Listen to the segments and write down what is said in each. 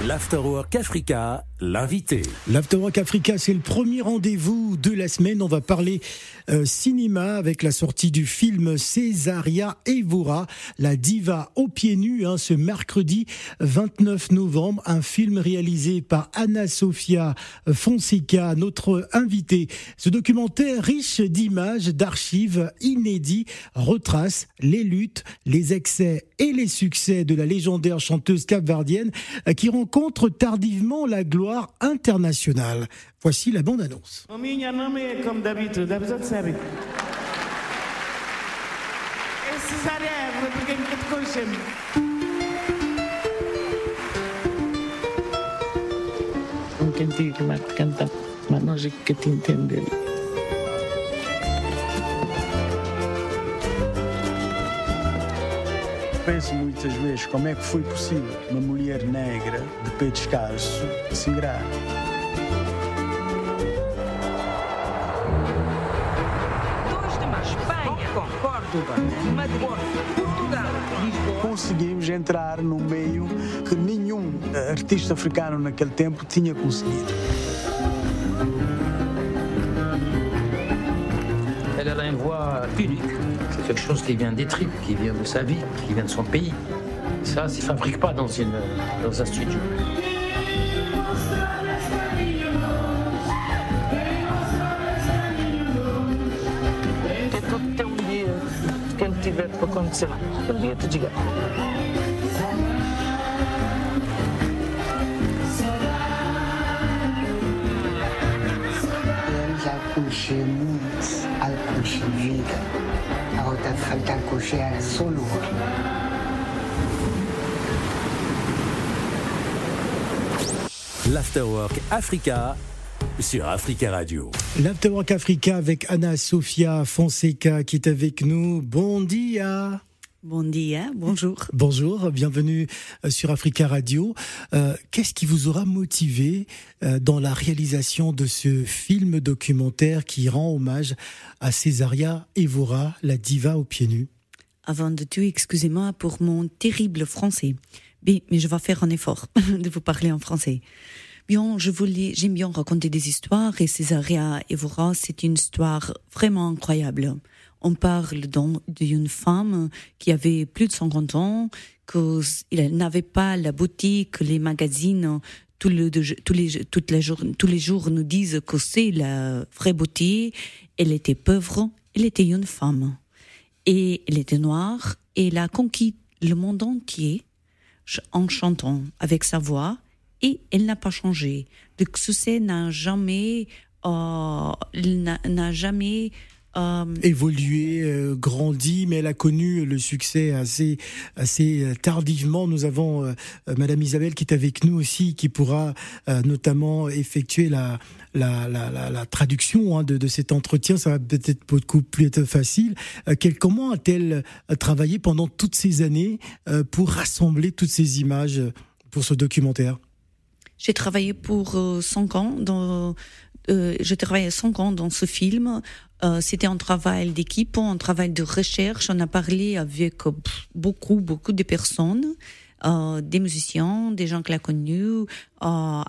L'Afterwork Africa, l'invité. L'Afterwork Africa, c'est le premier rendez-vous de la semaine. On va parler euh, cinéma avec la sortie du film Césaria Evora, la diva aux pieds nus, hein, ce mercredi 29 novembre. Un film réalisé par Anna Sofia Fonseca, notre invitée. Ce documentaire riche d'images, d'archives inédits retrace les luttes, les excès et les succès de la légendaire chanteuse capverdienne euh, qui rencontre tardivement la gloire internationale. Voici la bande-annonce. que. Penso muitas vezes como é que foi possível uma mulher negra de pé descalço se ingrar. Conseguimos entrar num meio que nenhum artista africano naquele tempo tinha conseguido. Elle a une voix unique. Quelque chose qui vient des tripes, qui vient de sa vie, qui vient de son pays. Ça, ne se fabrique pas dans, une, dans un studio. te A outra falta coucher era só L'Afterwork Africa sur Africa Radio. L'Afterwork Africa avec Anna Sofia Fonseca qui est avec nous. Bon dia. Bon dia, bonjour. Bonjour, bienvenue euh, sur Africa Radio. Euh, qu'est-ce qui vous aura motivé euh, dans la réalisation de ce film documentaire qui rend hommage à Césaria Evora, la diva aux pieds nus? Avant de tout, excusez-moi pour mon terrible français. mais je vais faire un effort de vous parler en français. Bien, je voulais, j'aime bien raconter des histoires et Césaria Evora, c'est une histoire vraiment incroyable. On parle d'une femme qui avait plus de 50 ans, qu'elle n'avait pas la beauté que les magazines tous les, tous les, jours, nous disent que c'est la vraie beauté. Elle était pauvre, elle était une femme. Et elle était noire et elle a conquis le monde entier en chantant avec sa voix et elle n'a pas changé. Le succès n'a jamais, euh, n'a jamais évolué, euh, grandi, mais elle a connu le succès assez, assez tardivement. Nous avons Madame Isabelle qui est avec nous aussi, qui pourra notamment effectuer la, la, la, la, traduction hein, de, de, cet entretien. Ça va peut-être beaucoup plus être facile. quel, comment a-t-elle travaillé pendant toutes ces années pour rassembler toutes ces images pour ce documentaire? J'ai travaillé pour euh, cinq ans dans. Euh, j'ai travaillé cinq ans dans ce film. Euh, C'était un travail d'équipe, un travail de recherche. On a parlé avec beaucoup, beaucoup de personnes. Euh, des musiciens, des gens qu'elle a connus, euh,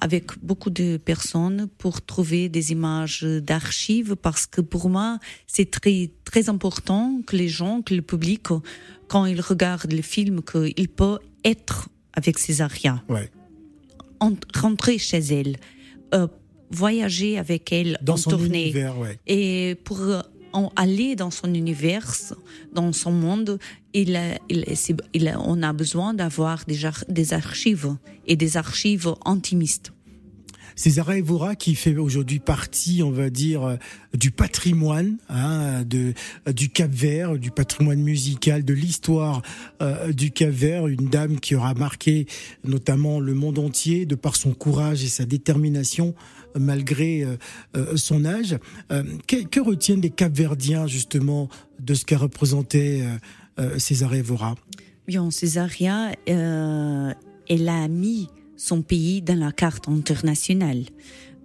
avec beaucoup de personnes pour trouver des images d'archives parce que pour moi, c'est très, très important que les gens, que le public, quand ils regardent le film, qu'il peut être avec ces arias. Ouais rentrer chez elle, euh, voyager avec elle dans en son tournée. Univers, ouais. Et pour euh, aller dans son univers, dans son monde, il, il, il on a besoin d'avoir des, des archives et des archives intimistes. César Evora qui fait aujourd'hui partie, on va dire, euh, du patrimoine hein, de du Cap Vert, du patrimoine musical, de l'histoire euh, du Cap Vert, une dame qui aura marqué notamment le monde entier de par son courage et sa détermination malgré euh, son âge. que, que, retiennent les Capverdiens justement de ce qu'a représenté César Evora? Bien, Césaria, elle a mis son pays dans la carte internationale.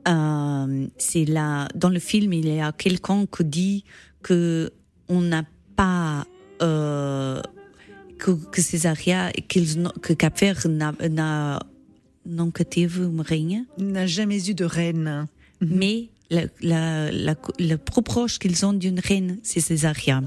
Euh, c'est là, dans le film, il y a quelqu'un qui dit que on n'a pas euh, que, que Césaria, que Cap n'a teve uma rainha. N'a jamais eu de reine. Mais la, la, la, le plus proche qu'ils ont d'une reine, c'est Césaria.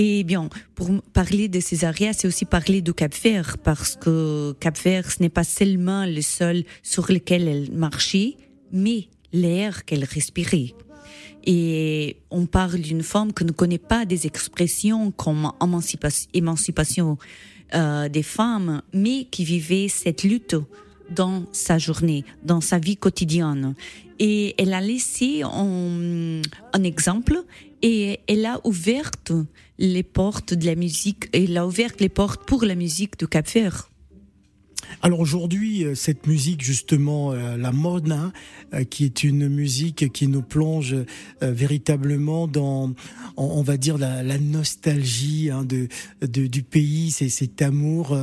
Et bien, pour parler de Césaria, c'est aussi parler du Cap-Vert, parce que Cap-Vert, ce n'est pas seulement le sol sur lequel elle marchait, mais l'air qu'elle respirait. Et on parle d'une femme qui ne connaît pas des expressions comme émancipation, euh, des femmes, mais qui vivait cette lutte dans sa journée, dans sa vie quotidienne. Et elle a laissé un exemple et elle a ouvert les portes de la musique, elle a ouvert les portes pour la musique de Cap-Vert. Alors aujourd'hui, euh, cette musique justement, euh, la Morna, euh, qui est une musique qui nous plonge véritablement dans, on, va dire, la, nostalgie hein, de, du pays, c'est cet amour.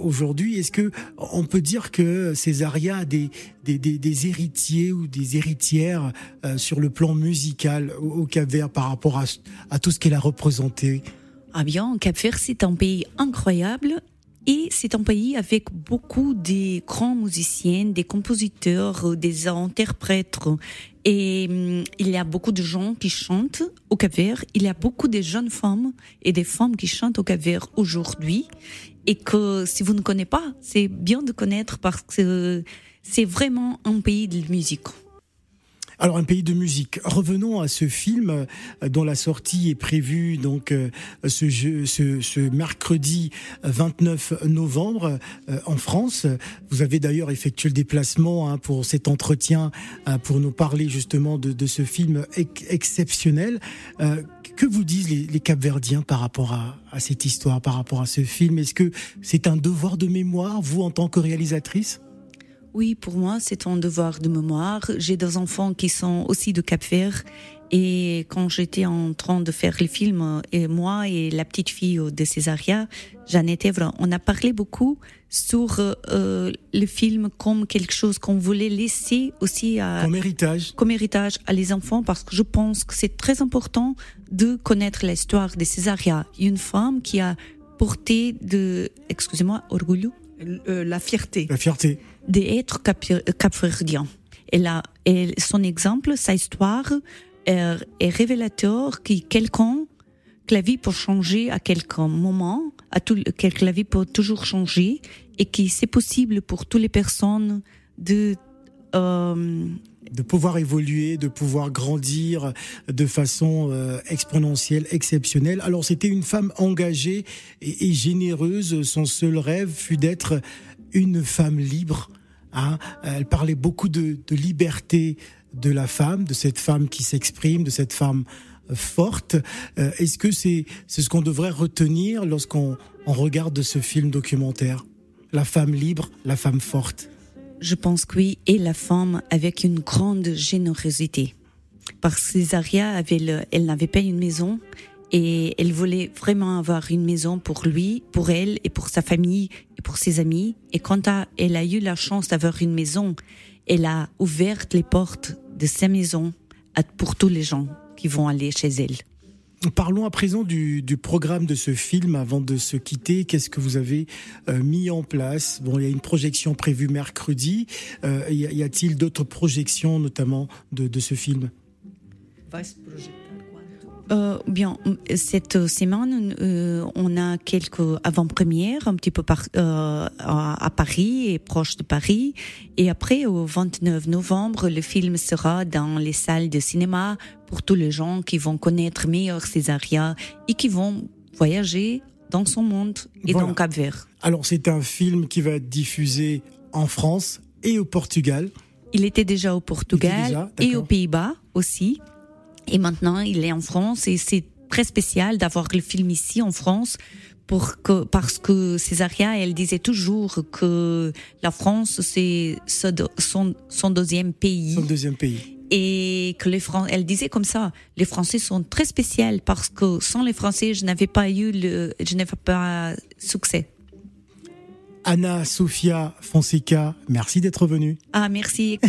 aujourd'hui, est-ce que on peut dire que Césaria a des, des, héritiers ou des héritières sur le plan musical au, Cap-Vert par rapport à, à tout ce qu'elle a représenté? Ah bien, Cap-Vert, c'est un pays incroyable et c'est un pays avec beaucoup de grands musiciens, des compositeurs, des interprètes. Et hum, il y a beaucoup de gens qui chantent au Cap-Vert. Il y a beaucoup de jeunes femmes et des femmes qui chantent au Cap-Vert aujourd'hui. Et que si vous ne connaissez pas, c'est bien de connaître parce que c'est vraiment un pays de musique. Alors un pays de musique. Revenons à ce film euh, dont la sortie est prévue donc euh, ce, ce, ce mercredi 29 novembre euh, en France. Vous avez d'ailleurs effectué le déplacement hein, pour cet entretien pour nous parler justement de, de ce film exceptionnel. Que vous disent les, les Capverdiens par rapport à, à cette histoire, par rapport à ce film? Est-ce que c'est un devoir de mémoire, vous en tant que réalisatrice? Oui, pour moi, c'est un devoir de mémoire. J'ai deux enfants qui sont aussi de Cap-Vert. Et quand j'étais en train de faire le film, et moi et la petite fille de Césaria, Jeannette Evre, on a parlé beaucoup sur euh, le film comme quelque chose qu'on voulait laisser aussi à, comme héritage. comme héritage à les enfants parce que je pense que c'est très important de connaître l'histoire de Césaria, une femme qui a porté de, excusez-moi, orgueil, euh, la fierté. La fierté d'être capverdien. Et, et son exemple, sa histoire est, révélateur que quelqu'un, que la vie peut changer à quelqu'un moment, à tout, que la vie peut toujours changer et que c'est possible pour toutes les personnes de euh, de pouvoir évoluer, de pouvoir grandir de façon euh, exponentielle, exceptionnelle. Alors c'était une femme engagée et, généreuse. Son seul rêve fut d'être une femme libre, Hein. Elle parlait beaucoup de, liberté de la femme, de cette femme qui s'exprime, de cette femme euh, forte. Euh, est-ce que c'est ce qu'on devrait retenir lorsqu'on on regarde ce film documentaire? La femme libre, la femme forte. Je pense que oui, et la femme avec une grande générosité. Parce que Césaria avait elle n'avait pas une maison et elle voulait vraiment avoir une maison pour lui, pour elle et pour sa famille et pour ses amis. Et quand elle a eu la chance d'avoir une maison, elle a ouvert les portes de sa maison pour tous les gens qui vont aller chez elle. Parlons à présent du, programme de ce film avant de se quitter. Qu'est-ce que vous avez euh, mis en place? Bon, il y a une projection prévue mercredi. Euh, y a-t-il d'autres projections, notamment de, de ce film? Euh, bien, cette semaine, euh, on a quelques avant-premières, un petit peu par, euh, à, Paris et proche de Paris. Et après, au 29 novembre, le film sera dans les salles de cinéma pour tous les gens qui vont connaître meilleur Césaria et qui vont voyager dans son monde et dans Cap Vert. Alors, c'est un film qui va être diffusé en France et au Portugal. Il était déjà au Portugal et aux Pays-Bas aussi. Et maintenant, il est en France et c'est très spécial d'avoir le film ici en France pour que, parce que Césaria, elle disait toujours que la France, c'est son, son deuxième pays. Son deuxième pays. Et que les Français, elle disait comme ça, les Français sont très spéciaux parce que sans les Français, je n'avais pas eu le, je n'avais pas succès. Anna Sofia Fonseca, merci d'être venue. Ah, merci.